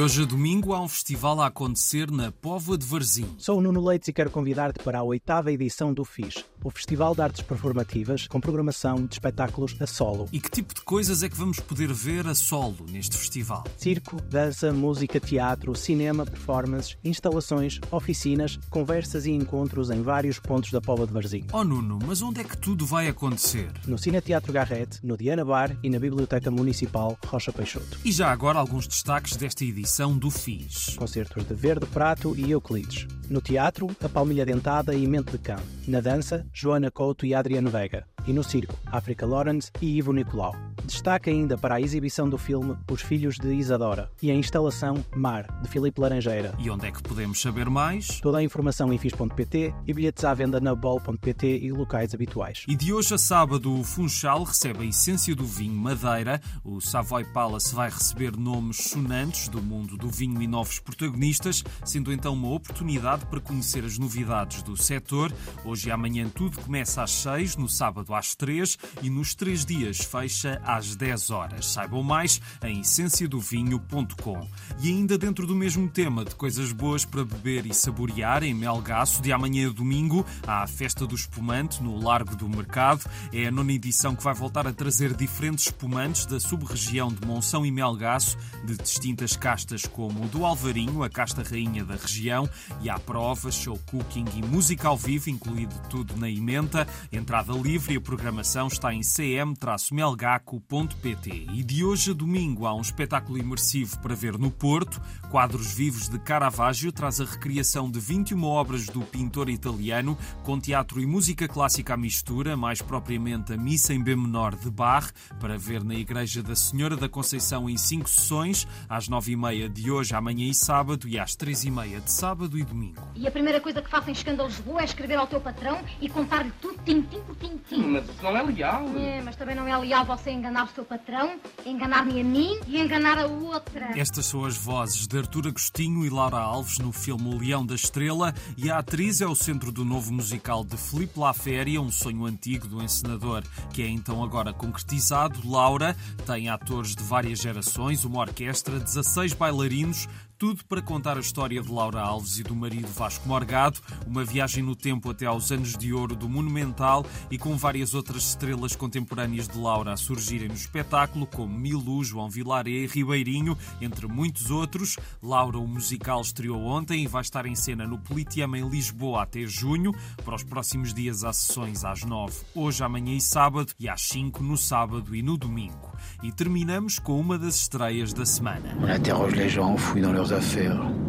hoje a domingo há um festival a acontecer na Póvoa de Varzim. Sou o Nuno Leites e quero convidar-te para a oitava edição do FIS, o Festival de Artes Performativas, com programação de espetáculos a solo. E que tipo de coisas é que vamos poder ver a solo neste festival? Circo, dança, música, teatro, cinema, performances, instalações, oficinas, conversas e encontros em vários pontos da Póvoa de Varzim. Oh Nuno, mas onde é que tudo vai acontecer? No Cine Teatro Garrete, no Diana Bar e na Biblioteca Municipal Rocha Peixoto. E já agora alguns destaques desta edição do FIS. Concertos de Verde Prato e Euclides. No teatro, A Palmilha Dentada e Mente de Cão. Na dança, Joana Couto e Adriano Vega. E no circo, África Lawrence e Ivo Nicolau. Destaque ainda para a exibição do filme Os Filhos de Isadora e a instalação Mar, de Filipe Laranjeira. E onde é que podemos saber mais? Toda a informação em fis.pt e bilhetes à venda na bol.pt e locais habituais. E de hoje a sábado, o Funchal recebe a essência do vinho Madeira. O Savoy Palace vai receber nomes sonantes do mundo do vinho e novos protagonistas, sendo então uma oportunidade para conhecer as novidades do setor. Hoje e amanhã tudo começa às 6, no sábado às 3 e nos três dias fecha às 10 horas. Saibam mais em essenciadovinho.com. E ainda dentro do mesmo tema de coisas boas para beber e saborear, em Melgaço, de amanhã a domingo, há a Festa do Espumante no Largo do Mercado. É a nona edição que vai voltar a trazer diferentes espumantes da sub-região de Monção e Melgaço, de distintas castas como o do Alvarinho, a casta rainha da região, e há provas, show cooking e música ao vivo, incluído tudo na emenda. Entrada livre programação está em cm-melgaco.pt. E de hoje a domingo há um espetáculo imersivo para ver no Porto. Quadros Vivos de Caravaggio traz a recriação de 21 obras do pintor italiano, com teatro e música clássica à mistura, mais propriamente a Missa em B menor de Bach, para ver na Igreja da Senhora da Conceição em cinco sessões, às nove e meia de hoje, amanhã e sábado, e às três e meia de sábado e domingo. E a primeira coisa que faço em Escândalo Lisboa é escrever ao teu patrão e contar-lhe tudo, tim-tim por tim-tim. Mas isso não é leal. É, mas também não é leal você enganar o seu patrão, enganar-me a mim e enganar a outra. Estas são as vozes de Artur Agostinho e Laura Alves no filme O Leão da Estrela e a atriz é o centro do novo musical de Filipe Laféria, um sonho antigo do encenador que é então agora concretizado. Laura tem atores de várias gerações, uma orquestra, 16 bailarinos, tudo para contar a história de Laura Alves e do marido Vasco Morgado, uma viagem no tempo até aos anos de ouro do Monumental e com várias outras estrelas contemporâneas de Laura a surgirem no espetáculo, como Milu, João Vilaré, Ribeirinho, entre muitos outros. Laura, o musical, estreou ontem e vai estar em cena no Politeama em Lisboa até junho. Para os próximos dias há sessões às nove, hoje, amanhã e sábado, e às cinco no sábado e no domingo. E terminamos com uma das estreias da semana. On interroge les gens, dans leurs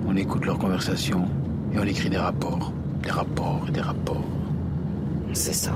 on écoute leurs conversations et on écrit des rapports, des rapports et des rapports. C'est ça.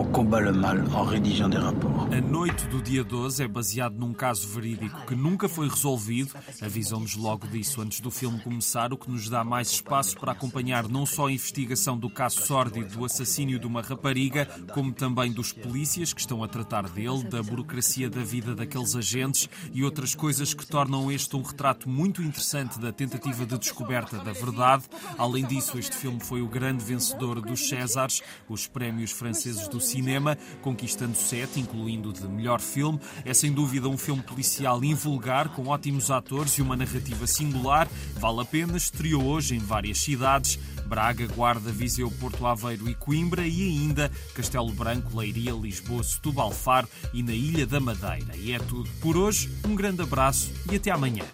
On combat le mal en rédigeant des rapports. A noite do dia 12 é baseado num caso verídico que nunca foi resolvido. Avisamos logo disso antes do filme começar, o que nos dá mais espaço para acompanhar não só a investigação do caso sórdido do assassínio de uma rapariga, como também dos polícias que estão a tratar dele, da burocracia da vida daqueles agentes e outras coisas que tornam este um retrato muito interessante da tentativa de descoberta da verdade. Além disso, este filme foi o grande vencedor dos Césars, os prémios franceses do cinema, conquistando sete, incluindo de melhor filme. É sem dúvida um filme policial invulgar, com ótimos atores e uma narrativa singular. Vale a pena, estreou hoje em várias cidades. Braga, Guarda, Viseu, Porto Aveiro e Coimbra e ainda Castelo Branco, Leiria, Lisboa, Setúbal, Faro e na Ilha da Madeira. E é tudo por hoje. Um grande abraço e até amanhã.